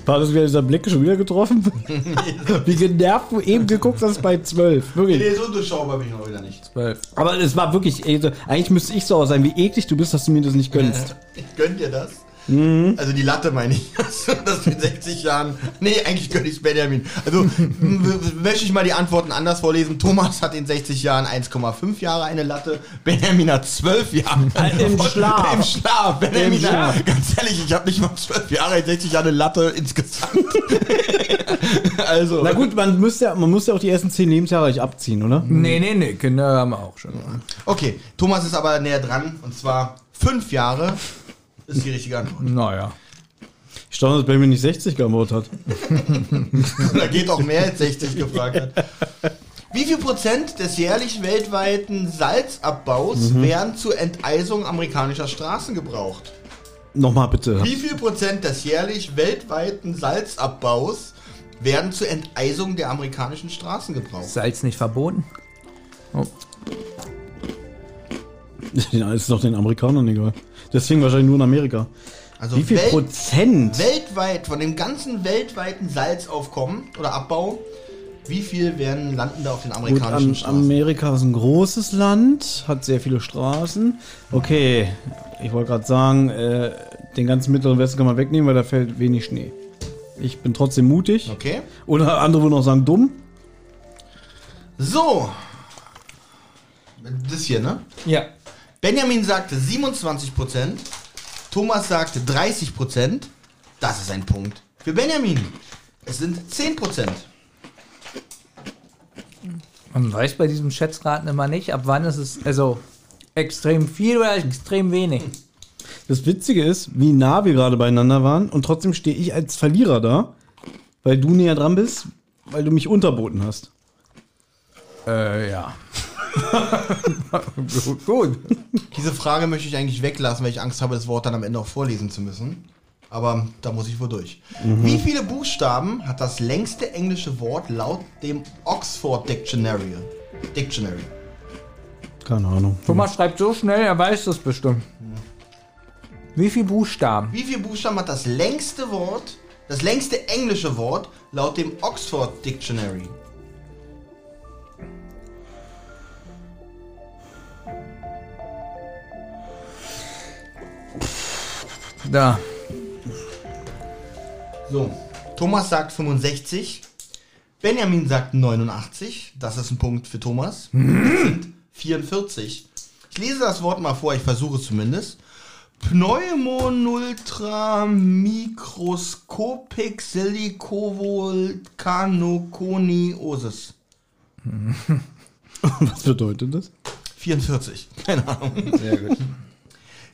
War das wieder dieser Blick schon wieder getroffen? Wie genervt du eben geguckt hast bei zwölf. Wirklich. Nee, so durchschaubar bin ich noch wieder nicht. Zwölf. Aber es war wirklich, ey, so- eigentlich müsste ich so sein, wie eklig du bist, dass du mir das nicht gönnst. Ich gönn dir das. Also die Latte meine ich. Dass du in 60 Jahren. Nee, eigentlich gönn ich's Benjamin. Also möchte ich mal die Antworten anders vorlesen. Thomas hat in 60 Jahren 1,5 Jahre eine Latte. Benjamin hat 12 Jahre. Im Schlaf. Im Schlaf. Benjamin Im Schlaf. hat, ganz ehrlich, ich habe nicht mal 12 Jahre in 60 Jahre eine Latte insgesamt. also. Na gut, man, müsste, ja- man muss ja auch die ersten zehn Lebensjahre nicht abziehen, oder? Nee, nee, nee, Kinder haben wir auch schon. Okay, Thomas ist aber näher dran. Und zwar 5 Jahre ist die richtige Antwort. Naja. Ich staune, dass Benjamin nicht 60 geantwortet hat. Da geht auch mehr als 60 gefragt hat. Wie viel Prozent des jährlich weltweiten Salzabbaus werden zur Enteisung amerikanischer Straßen gebraucht? Nochmal bitte. Wie viel Prozent des jährlich weltweiten Salzabbaus werden zur Enteisung der amerikanischen Straßen gebraucht? Salz nicht verboten? Den ist doch den Amerikanern egal. Deswegen wahrscheinlich nur in Amerika. Also Wie viel Welt- Prozent? weltweit, von dem ganzen weltweiten Salzaufkommen oder Abbau, wie viel werden landen da auf den Gut, amerikanischen am, Straßen? Amerika ist ein großes Land, hat sehr viele Straßen. Okay, ich wollte gerade sagen, äh, den ganzen mittleren Westen kann man wegnehmen, weil da fällt wenig Schnee. Ich bin trotzdem mutig. Okay. Oder andere würden auch sagen dumm. So. Das hier, ne? Ja. Benjamin sagte 27%, Thomas sagte 30%. Das ist ein Punkt für Benjamin. Es sind 10%. Man weiß bei diesem Schätzraten immer nicht, ab wann ist es, also extrem viel oder extrem wenig. Das Witzige ist, wie nah wir gerade beieinander waren und trotzdem stehe ich als Verlierer da, weil du näher dran bist, weil du mich unterboten hast. Äh, ja. Gut, gut. Diese Frage möchte ich eigentlich weglassen, weil ich Angst habe, das Wort dann am Ende auch vorlesen zu müssen. Aber da muss ich wohl durch. Wie viele Buchstaben hat das längste englische Wort laut dem Oxford Dictionary? Dictionary. Keine Ahnung. Thomas schreibt so schnell, er weiß das bestimmt. Wie viele Buchstaben? Wie viele Buchstaben hat das längste Wort, das längste englische Wort laut dem Oxford Dictionary? Da. So, Thomas sagt 65, Benjamin sagt 89, das ist ein Punkt für Thomas. Das sind 44. Ich lese das Wort mal vor, ich versuche es zumindest. Pneumolultra microscopic silicovolcanoconiosis. Was bedeutet das? 44. Keine Ahnung. Sehr gut.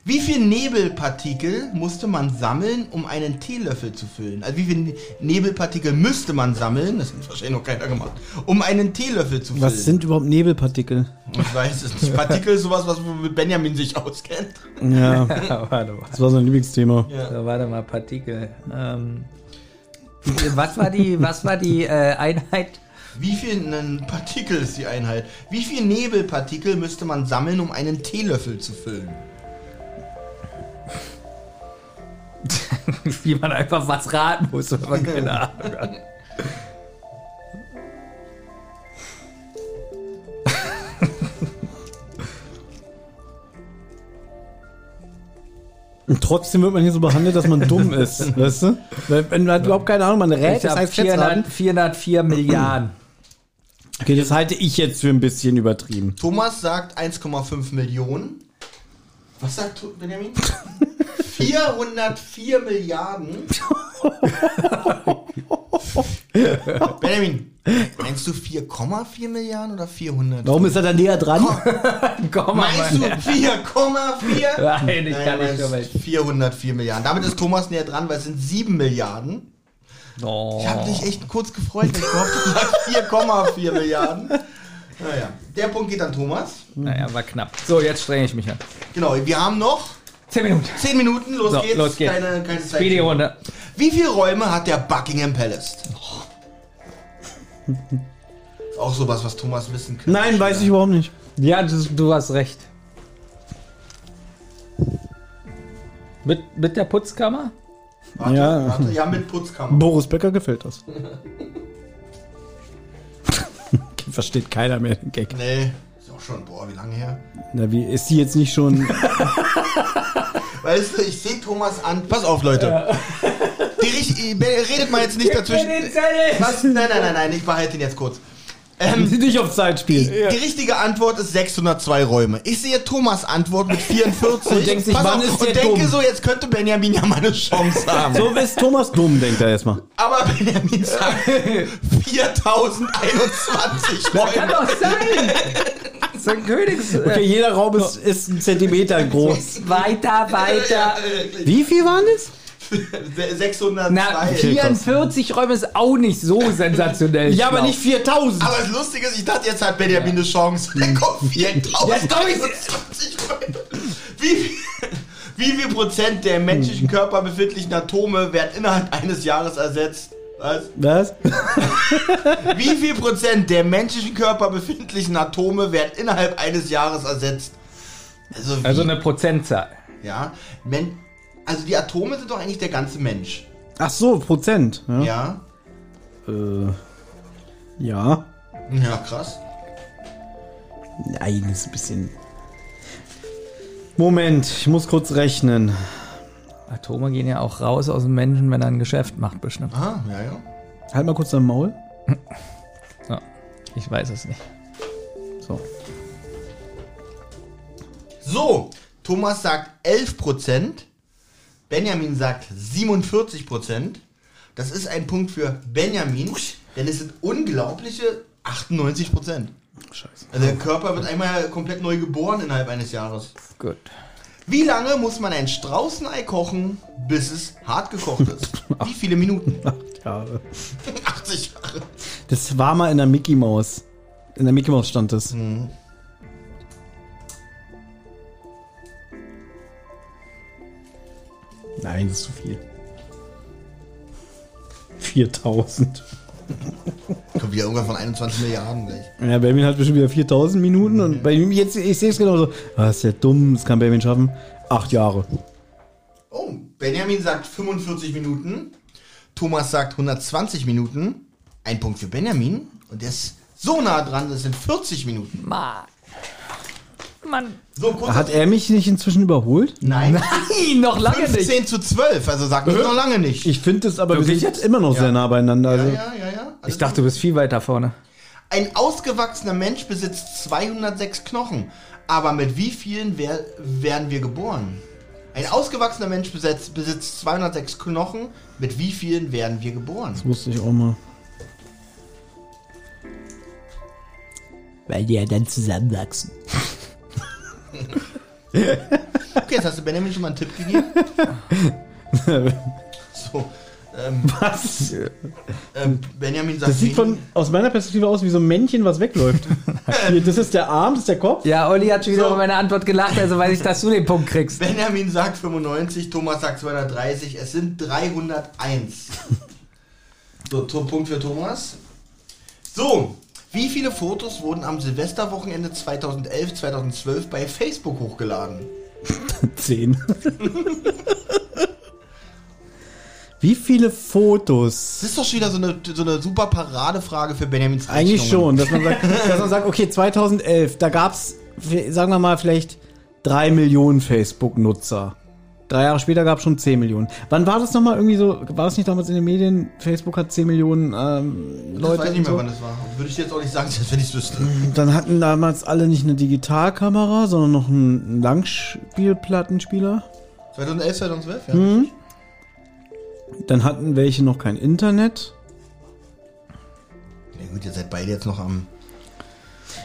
Wie viel Nebelpartikel musste man sammeln, um einen Teelöffel zu füllen? Also wie viel Nebelpartikel müsste man sammeln, das hat wahrscheinlich noch keiner gemacht, um einen Teelöffel zu füllen? Was sind überhaupt Nebelpartikel? Ich weiß es nicht. Partikel ist sowas, was Benjamin sich auskennt. Ja, warte mal. das war sein Lieblingsthema. So, warte mal, Partikel. Ähm, was war die, was war die äh, Einheit? Wie viel ein Partikel ist die Einheit? Wie viel Nebelpartikel müsste man sammeln, um einen Teelöffel zu füllen? Wie man einfach was raten muss, wenn man keine Ahnung hat. Und trotzdem wird man hier so behandelt, dass man dumm ist. Weißt du? Wenn, wenn man überhaupt keine Ahnung, man rät, Ich das heißt Schätzraten. 400, 404 Milliarden. Okay, das halte ich jetzt für ein bisschen übertrieben. Thomas sagt 1,5 Millionen. Was sagt Benjamin? 404 Milliarden. Benjamin, meinst du 4,4 Milliarden oder 400? Warum ist er da näher dran? Komm. Meinst du 4,4? Nein, ich Nein, kann nicht so meinst weit. 404 Milliarden. Damit ist Thomas näher dran, weil es sind 7 Milliarden. Oh. Ich habe mich echt kurz gefreut, weil ich gehofft habe, 4,4 Milliarden. Naja, der Punkt geht an Thomas. Naja, war knapp. So, jetzt strenge ich mich an. Genau, wir haben noch 10 Minuten. 10 Minuten. Los So, geht's. los geht's. Keine, keine Zeit. Speedy-Runde. Wie viele Räume hat der Buckingham Palace? Auch sowas, was Thomas wissen könnte. Nein, weiß ich überhaupt nicht. Ja, du, du hast recht. Mit, mit der Putzkammer? Warte, Ja. warte, ja, mit Putzkammer. Boris Becker gefällt das. Versteht keiner mehr den Gag. Nee, ist auch schon, boah, wie lange her? Na, wie ist die jetzt nicht schon. Weißt du, ich sehe Thomas an. Pass auf, Leute. Die richt- redet mal jetzt nicht dazwischen. Was? Nein, nein, nein, nein, ich behalte ihn jetzt kurz. Ähm, die nicht auf Zeit spielen. Die richtige Antwort ist 602 Räume. Ich sehe Thomas Antwort mit 44 Und denkt sich, Pass auf, ist und denke dumm? so, jetzt könnte Benjamin ja mal eine Chance haben. So ist Thomas dumm, denkt er erstmal. Aber Benjamin sagt 4021 Kann Räume. doch sein! Das ist ein Königs... Okay, jeder Raum ist, ist ein Zentimeter groß. Weiter, weiter. Wie viel waren es? 602. Na, 44 Räume ist auch nicht so sensationell. Ja, aber nicht 4000. Aber das Lustige ist, ich dachte, jetzt hat Benjamin eine Chance. Hm. Der kommt 4021 Räume. Wie viel, wie viel Prozent der im menschlichen Körper befindlichen Atome werden innerhalb eines Jahres ersetzt? Was? Was? Wie viel Prozent der menschlichen Körper befindlichen Atome werden innerhalb eines Jahres ersetzt? Also, wie, Also eine Prozentzahl. ja, Men also die Atome sind doch eigentlich der ganze Mensch. Ach so, Prozent. Ja. Ja? Äh, ja. Ja, krass. Nein, das ist ein bisschen. Moment, ich muss kurz rechnen. Atome gehen ja auch raus aus dem Menschen, wenn er ein Geschäft macht, bestimmt. Aha, ja, ja. Halt mal kurz dein Maul. Ja, ich weiß es nicht. So. So, Thomas sagt 11%, Benjamin sagt 47%. Das ist ein Punkt für Benjamin, denn es sind unglaubliche 98%. Scheiße. Also der Körper wird einmal komplett neu geboren innerhalb eines Jahres. Gut. Wie lange muss man ein Straußenei kochen, bis es hart gekocht ist? Wie viele Minuten? Acht Jahre. 80 Jahre. Das war mal in der Mickey Maus. In der Mickey Maus stand das. Nein, das ist zu viel. 4000. Kommt wieder irgendwann von 21 Milliarden gleich. Ja, Benjamin hat bestimmt wieder 4000 Minuten und bei ihm jetzt, ich sehe es genauso. Ah, ist ja dumm, das kann Benjamin schaffen. Acht Jahre. Oh, Benjamin sagt 45 Minuten. Thomas sagt 120 Minuten. Ein Punkt für Benjamin. Und der ist so nah dran, das sind 40 Minuten. Mann. Mann. So kurz. Hat er mich nicht inzwischen überholt? Nein. Nein, noch lange nicht. 15 zu 12, also sagt das noch lange nicht. Ich finde es aber, wir sind jetzt? immer noch sehr nah beieinander. ja, Also. ja, ja, ja. Also Ich dachte, du bist viel weiter vorne. Ein ausgewachsener Mensch besitzt 206 Knochen. Aber mit wie vielen wer werden wir geboren? Ein ausgewachsener Mensch besitzt, besitzt 206 Knochen. Mit wie vielen werden wir geboren? Das wusste ich auch mal. Weil die ja dann zusammenwachsen. Okay, jetzt hast du Benjamin schon mal einen Tipp gegeben. So. Ähm, Was? ähm, Benjamin sagt Das sieht von, aus meiner Perspektive aus wie so ein Männchen, was wegläuft. Hier, das ist der Arm, das ist der Kopf. Ja, Olli hat schon wieder So. über meine Antwort gelacht, also weiß ich, dass du den Punkt kriegst. Benjamin sagt 95, Thomas sagt 230, es sind 301. So, Punkt für Thomas. So, wie viele Fotos wurden am Silvesterwochenende 2011, 2012 bei Facebook hochgeladen? Zehn. Wie viele Fotos? Das ist doch schon wieder so eine, so eine super Paradefrage für Benjamins Eigentlich Rechnungen. schon, dass man sagt, dass man sagt okay, 2011, da gab's, sagen wir mal, vielleicht drei Millionen Facebook-Nutzer. Drei Jahre später gab es schon 10 Millionen. Wann war das nochmal irgendwie so? War das nicht damals in den Medien? Facebook hat 10 Millionen ähm, Ich Leute. weiß nicht mehr, so. wann das war. Würde ich jetzt auch nicht sagen, wenn ich es wüsste. Dann hatten damals alle nicht eine Digitalkamera, sondern noch einen Langspielplattenspieler. 2011, 2012, ja. Mhm. Dann hatten welche noch kein Internet. Ja gut, ihr seid beide jetzt noch am...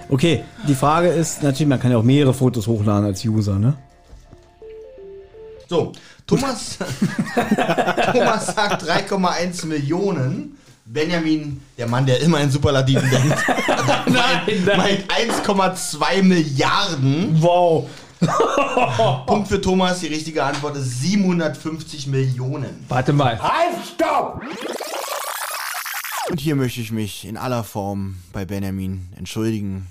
Okay, die Frage ist natürlich, man kann ja auch mehrere Fotos hochladen als User, ne? So, Thomas, Thomas sagt 3,1 Millionen. Benjamin, der Mann, der immer in Superlativen denkt, meint, meint 1,2 Milliarden. Wow. Punkt für Thomas, die richtige Antwort ist 750 Millionen. Warte mal. Und hier möchte ich mich in aller Form bei Benjamin entschuldigen.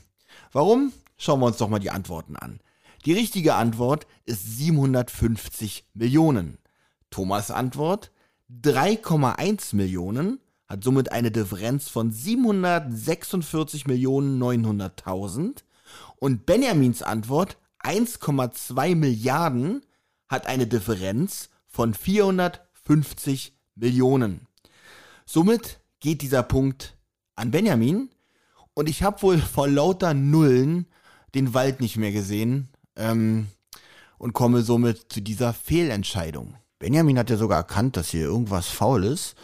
Warum? Schauen wir uns doch mal die Antworten an. Die richtige Antwort ist 750 Millionen. Thomas Antwort 3,1 Millionen hat somit eine Differenz von 746 Millionen 900.000 und Benjamins Antwort 1,2 Milliarden hat eine Differenz von 450 Millionen. Somit geht dieser Punkt an Benjamin und ich habe wohl vor lauter Nullen den Wald nicht mehr gesehen ähm, und komme somit zu dieser Fehlentscheidung. Benjamin hat ja sogar erkannt, dass hier irgendwas faul ist,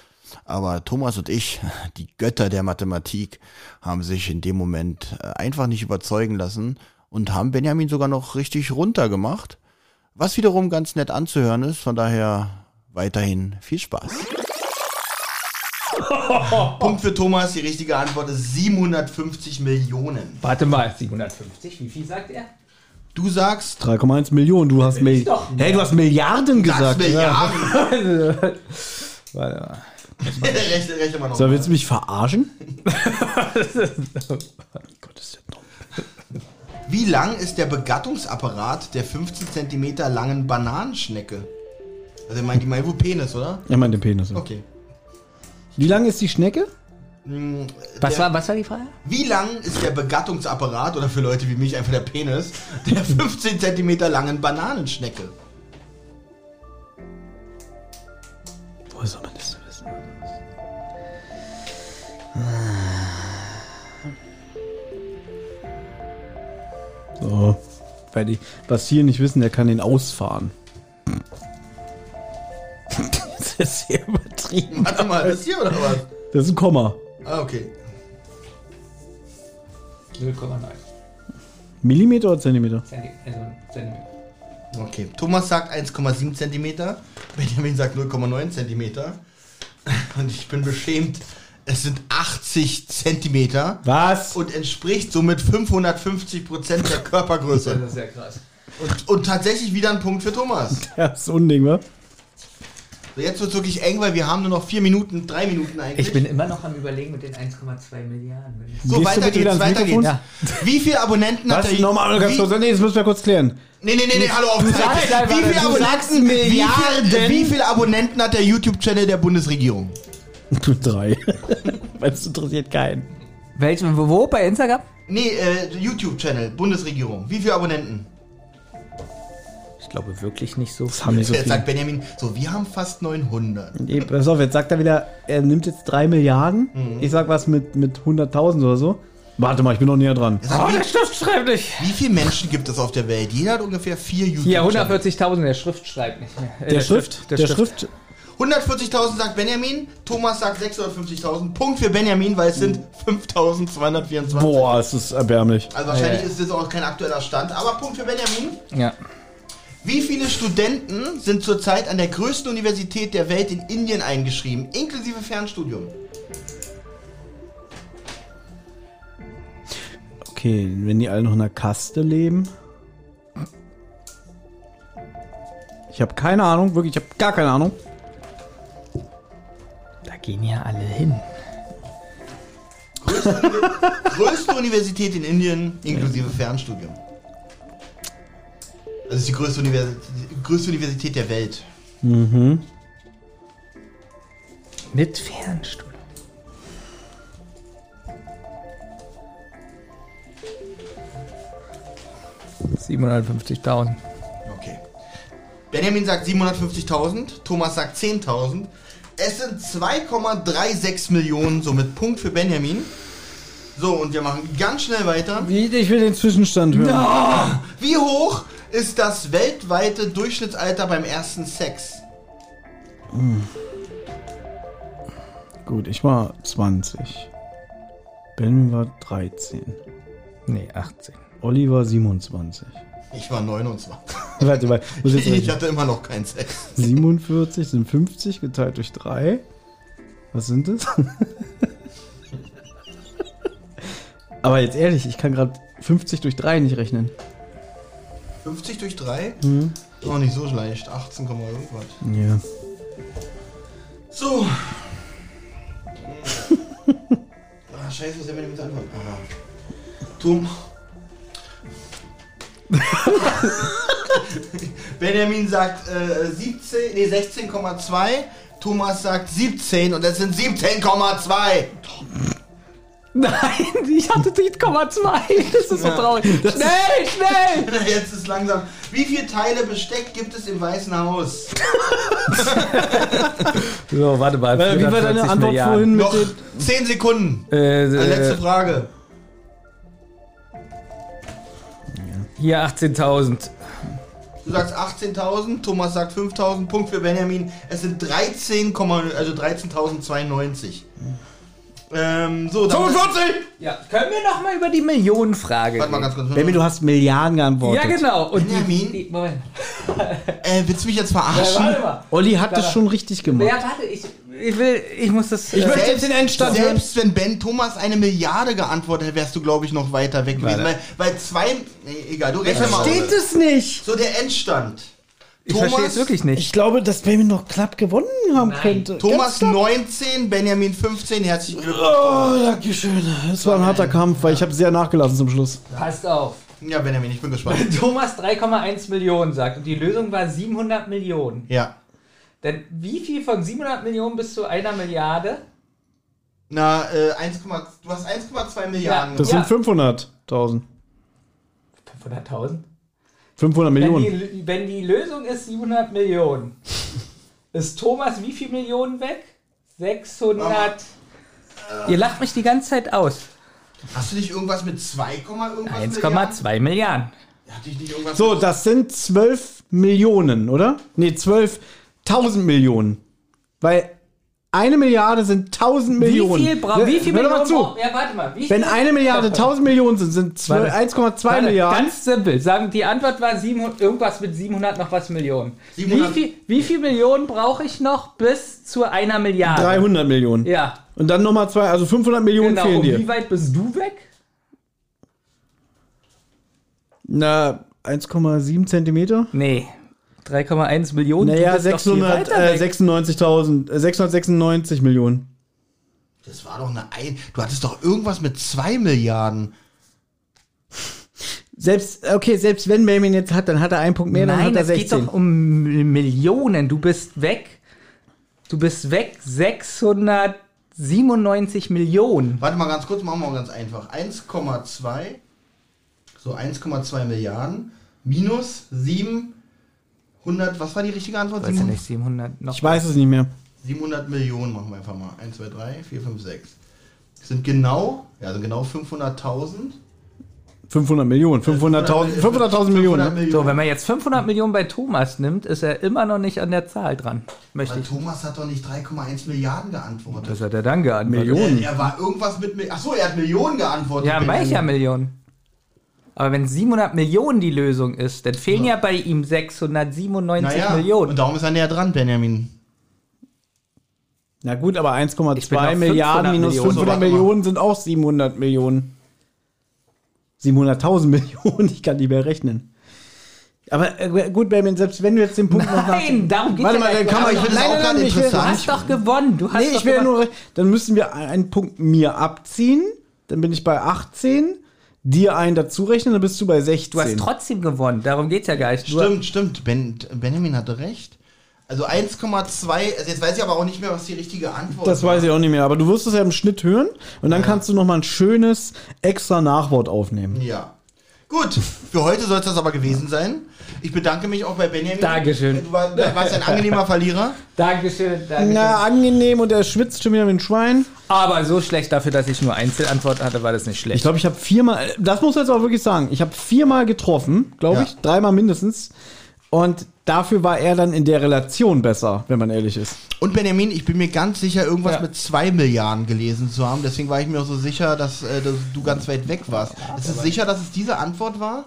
aber Thomas und ich, die Götter der Mathematik, haben sich in dem Moment äh, einfach nicht überzeugen lassen und haben Benjamin sogar noch richtig runtergemacht, was wiederum ganz nett anzuhören ist, von daher weiterhin viel Spaß. Punkt für Thomas, die richtige Antwort ist 750 Millionen. Warte mal, 750, wie viel sagt er? Du sagst 3,1 Millionen, du hast doch Hey, du hast Milliarden gesagt. Milliarden. Warte mal. rechne, rechne mal noch. Willst du mich verarschen? Wie lang ist der Begattungsapparat der 15 cm langen Bananenschnecke? Also, meint die mal wohl Penis, oder? Er meint den Penis. Okay. Wie lang ist die Schnecke? Was Der- war, was war die Frage? Wie lang ist der Begattungsapparat, oder für Leute wie mich einfach der Penis, der 15 cm langen Bananenschnecke? Woher soll man das wissen? So. Weil die, was hier nicht wissen, der kann den ausfahren. das ist sehr übertrieben. Warte mal, das hier oder was? Das ist ein Komma. Ah, okay. 0,9 Millimeter oder Zentimeter? Zentimeter. Also Zentimeter. Okay. Thomas sagt 1,7 cm, Benjamin sagt 0,9 cm. Und ich bin beschämt. Es sind 80 Zentimeter Was? und entspricht somit 550 Prozent der Körpergröße. Das ist ja krass. Und, und tatsächlich wieder ein Punkt für Thomas. Das ist Unding, wa? So, jetzt wird es wirklich eng, weil wir haben nur noch vier Minuten, drei Minuten eigentlich. Ich bin immer noch am überlegen mit den 1,2 Milliarden. So, weiter geht's, weiter geht's. Wie viele Abonnenten hat Was? der Nochmal ganz kurz. Nee, das müssen wir kurz klären. Nee, nee, nee, nee, hallo auf. einfach, wie viele Abonnenten, wie Milliarden. wie viele Abonnenten hat der YouTube-Channel der Bundesregierung? Drei. Weil es interessiert keinen. Welchen, wo, wo? Bei Instagram? Nee, äh, YouTube-Channel, Bundesregierung. Wie viele Abonnenten? Ich glaube wirklich nicht so. Das haben so Jetzt viel. sagt Benjamin, so, wir haben fast 900. Nee, pass auf, jetzt sagt er wieder, er nimmt jetzt drei Milliarden. Mhm. Ich sag was mit, mit 100.000 oder so. Warte mal, ich bin noch näher dran. Sagt, Oh, der Stift schreibt nicht. wie, wie viele Menschen gibt es auf der Welt? Jeder hat ungefähr vier Hier, YouTube-Channel. 140.000, der Schrift schreibt nicht mehr. Äh, Der, Schrift, der, Schrift, 140.000 sagt Benjamin, Thomas sagt 650.000. Punkt für Benjamin, weil es sind 5.224. Boah, es ist erbärmlich. Also wahrscheinlich Ja. ist das auch kein aktueller Stand, aber Punkt für Benjamin. Ja. Wie viele Studenten sind zurzeit an der größten Universität der Welt in Indien eingeschrieben, inklusive Fernstudium? Okay, wenn die alle noch in der Kaste leben. Ich habe keine Ahnung, wirklich, ich habe gar keine Ahnung. Da gehen ja alle hin. Größte Universität in Indien, inklusive Fernstudium. Das ist die größte, Universität, die größte Universität der Welt. Mit Fernstudium. Siebenhundertfünfzigtausend. Okay. Benjamin sagt 750.000, Thomas sagt 10.000. Es sind 2,36 Millionen, somit Punkt für Benjamin. So, und wir machen ganz schnell weiter. Ich will den Zwischenstand hören. Wie hoch ist das weltweite Durchschnittsalter beim ersten Sex? Gut, ich war 20. Ben war 13. Nee, 18. Olli war 27. Ich war 29. Warte mal, Ich hatte immer noch keinen Sex. 47 sind 50 geteilt durch 3. Was sind das? Aber jetzt ehrlich, ich kann gerade 50 durch 3 nicht rechnen. 50 durch 3? Mhm. Ist auch nicht so leicht. 18, Komma irgendwas. Ja. So. ah, scheiße, was haben wir denn mit Antwort? Aha. Tom. Benjamin sagt äh, 17, nee 16,2. Thomas sagt 17 und das sind 17,2. Nein, ich hatte 7,2. Das ist so traurig. Schnell, schnell! Jetzt ist langsam. Wie viele Teile Besteck gibt es im Weißen Haus? So, warte mal. Äh, Wie war deine 440 Antwort Milliarden. vorhin mit Noch dem. 10 Sekunden. Äh, Letzte äh, Frage. hier 18.000. Du sagst 18.000, Thomas sagt 5.000, Punkt für Benjamin. Es sind 13, also 13.092. Ähm, so, dann 45! Ja, können wir noch mal über die Millionenfrage Warte mal ganz kurz. Baby, du hast Milliarden geantwortet. Ja, genau. Und Benjamin? Die, die, Moment. Äh, willst du mich jetzt Ja, verarschen? warte mal. Olli hat das Da- schon richtig gemacht. Ja, warte, ich, ich will, ich muss das. Ich äh, möchte jetzt den Endstand Selbst wenn Ben Thomas eine Milliarde geantwortet hätte, wärst du, glaube ich, noch weiter weg gewesen. Weil, Warte. weil zwei. Nee, egal, du rechne mal. Steht aus. es nicht? So, der Endstand. Ich verstehe es wirklich nicht. Ich glaube, dass Baby noch knapp gewonnen haben Nein. könnte. Thomas Ganz knapp. 19, Benjamin 15. Herzlichen Glückwunsch. Oh, danke schön. Das war ein harter Kampf, weil ich habe sehr nachgelassen zum Schluss. Passt auf. Ja, Benjamin, ich bin gespannt. Thomas 3,1 Millionen sagt und die Lösung war 700 Millionen. Ja. Denn wie viel von 700 Millionen bis zu einer Milliarde? Na, äh, 1, du hast 1,2 Milliarden. Das Ja. sind 500.000. 500.000? 500 Wenn Millionen. die, wenn die Lösung ist 700 Millionen, ist Thomas wie viel Millionen weg? 600. Ihr lacht mich die ganze Zeit aus. Hast du nicht irgendwas mit 2, irgendwas Milliarden? 1,2 Milliarden. Irgendwas So, das sind 12 Millionen, oder? Nee, 12.000 Millionen. Weil eine Milliarde sind 1000 Millionen. Wie viel, bra wie viel Millionen zu. Ja, warte mal. Wie Wenn eine Milliarde 1000 Millionen sind, sind zwölf- Warte. 1,2 Warte, Milliarden. Ganz simpel. Sagen, die Antwort war 700, irgendwas mit 700 noch was Millionen. 700 Wie, viel, wie viel Millionen brauche ich noch bis zu einer Milliarde? 300 Millionen. Ja, Und dann nochmal zwei, also 500 Millionen genau. fehlen Und dir. wie weit bist du weg? Na, 1,7 Zentimeter? Nee. 3,1 Millionen. Naja, Du bist doch viel weiter weg. 696.000, äh, 696 Millionen. Das war doch eine ein. Du hattest doch irgendwas mit 2 Milliarden. Selbst, okay, selbst wenn Benjamin jetzt hat, dann hat er einen Punkt mehr, dann Nein, hat er es geht 16. doch um Millionen. Du bist weg. Du bist weg 697 Millionen. Warte mal ganz kurz, machen wir mal ganz einfach. 1,2, so 1,2 Milliarden minus 700, was war die richtige Antwort? Weiß ja nicht, 700 noch. Ich weiß es nicht mehr. 700 Millionen machen wir einfach mal. 1, 2, 3, 4, 5, 6. Sind genau, ja, sind genau 500.000. 500 Millionen, 500.000 500.000 Millionen. ne? So, wenn man jetzt 500 Millionen bei Thomas nimmt, ist er immer noch nicht an der Zahl dran. Möchte Weil ich. Thomas hat doch nicht 3,1 Milliarden geantwortet. Was hat er dann geantwortet? Millionen. Er, er war irgendwas mit. Achso, er hat Millionen geantwortet. Ja, welcher Millionen? Aber wenn 700 Millionen die Lösung ist, dann fehlen ja bei ihm 697 Naja, Millionen. Und darum ist er näher dran, Benjamin. Na gut, aber Ich bin 1,2 auf Milliarden 500 minus Millionen. 500 So, warte mal. Millionen sind auch 700 Millionen. 700.000 Millionen, ich kann nicht mehr rechnen. Aber äh, gut, Benjamin, selbst wenn du jetzt den Punkt noch nach... Nein, darum geht Warte ja mal, dann nicht. kann man... Ich finde das nein, auch nein, gerade nein, will, Du interessant. hast doch gewonnen. Du hast Nee, doch ich will ja gewonnen. nur... Dann müssen wir einen Punkt mir abziehen, dann bin ich bei 18, dir einen dazu rechnen, dann bist du bei 16. Du hast trotzdem gewonnen. Darum geht's ja gar nicht. Nur- Stimmt, stimmt. Ben, Benjamin hatte recht. Also 1,2, also jetzt weiß ich aber auch nicht mehr, was die richtige Antwort Das weiß ich auch nicht mehr, aber du wirst es ja im Schnitt hören und dann kannst du noch mal ein schönes extra Nachwort aufnehmen. Ja. Gut, für heute soll es das aber gewesen sein. Ich bedanke mich auch bei Benjamin. Dankeschön. Du war- du warst ein angenehmer Verlierer. Dankeschön, Dankeschön. Na, angenehm und er schwitzt schon wieder wie ein Schwein. Aber so schlecht dafür, dass ich nur Einzelantwort hatte, war das nicht Ich schlecht. glaube, ich habe viermal, das muss ich jetzt auch wirklich sagen, ich habe viermal getroffen, glaube Ja. ich, dreimal mindestens. Und dafür war er dann in der Relation besser, wenn man ehrlich ist. Und Benjamin, ich bin mir ganz sicher, irgendwas Ja. mit 2 Milliarden gelesen zu haben. Deswegen war ich mir auch so sicher, dass, äh, dass du ganz weit weg warst. Ist es sicher, dass es diese Antwort war?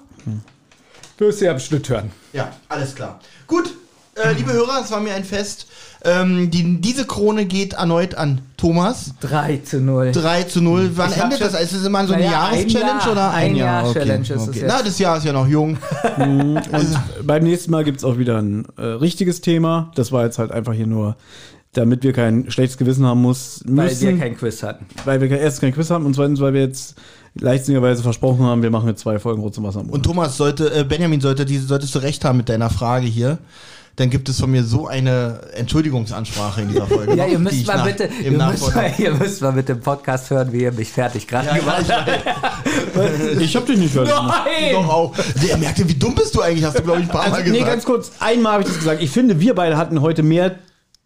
Wirst du ja am Schnitt hören. Ja, alles klar. Gut, äh, liebe Hörer, es war mir ein Fest. Ähm, die, diese Krone geht erneut an Thomas. 3 zu 0. 3 zu 0. Wann endet das? Ist es immer so eine Naja, ein Jahreschallenge Jahr. oder Ein Jahr Okay, Challenge ist es okay. jetzt. Na, das Jahr ist ja noch jung. Und beim nächsten Mal gibt es auch wieder ein äh, richtiges Thema. Das war jetzt halt einfach hier nur, damit wir kein schlechtes Gewissen haben muss, Weil müssen, wir kein Quiz hatten. weil wir erstens kein Quiz haben und zweitens, weil wir jetzt leichtsinnigerweise versprochen haben, wir machen jetzt zwei Folgen Rot zum Wasser. Und. Thomas, sollte, äh, Benjamin, sollte, diese, solltest du recht haben mit deiner Frage hier. Dann gibt es von mir so eine Entschuldigungsansprache in dieser Folge. Ja, ihr die müsst mal nach- bitte, im ihr müsst, mal, ihr müsst mal mit dem Podcast hören, wie ihr mich fertig gerade Ja, gemacht habt. ich hab dich nicht fertig gemacht. Doch auch. Der merkte, wie dumm bist du eigentlich, hast du, glaube ich, ein paar Mal Also, nee, gesagt. ganz kurz, einmal habe ich das gesagt. Ich finde, wir beide hatten heute mehr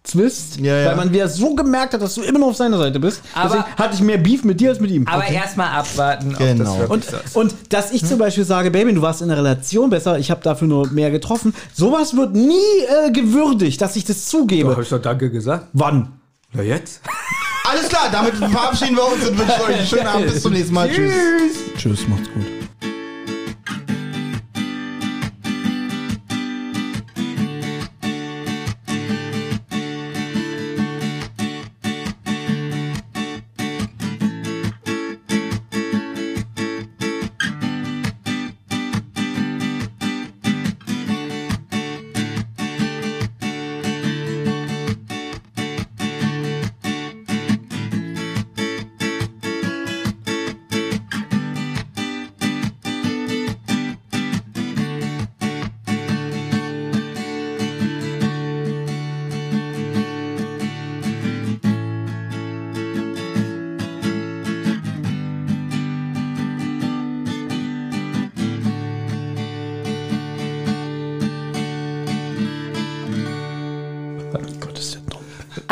Zwist, Ja, ja. weil man wieder so gemerkt hat, dass du immer noch auf seiner Seite bist. Aber- Deswegen hatte ich mehr Beef mit dir als mit ihm. Aber erstmal abwarten, ob Genau. das wirklich Und, so ist. und dass ich zum Beispiel sage, Baby, du warst in der Relation besser, ich habe dafür nur mehr getroffen. Sowas wird nie äh, gewürdigt, dass ich das zugebe. ich doch Danke gesagt. Wann? Na jetzt? Alles klar, damit verabschieden wir uns und wünschen euch einen schönen Abend. Bis zum nächsten Mal. Tschüss. Tschüss, macht's gut.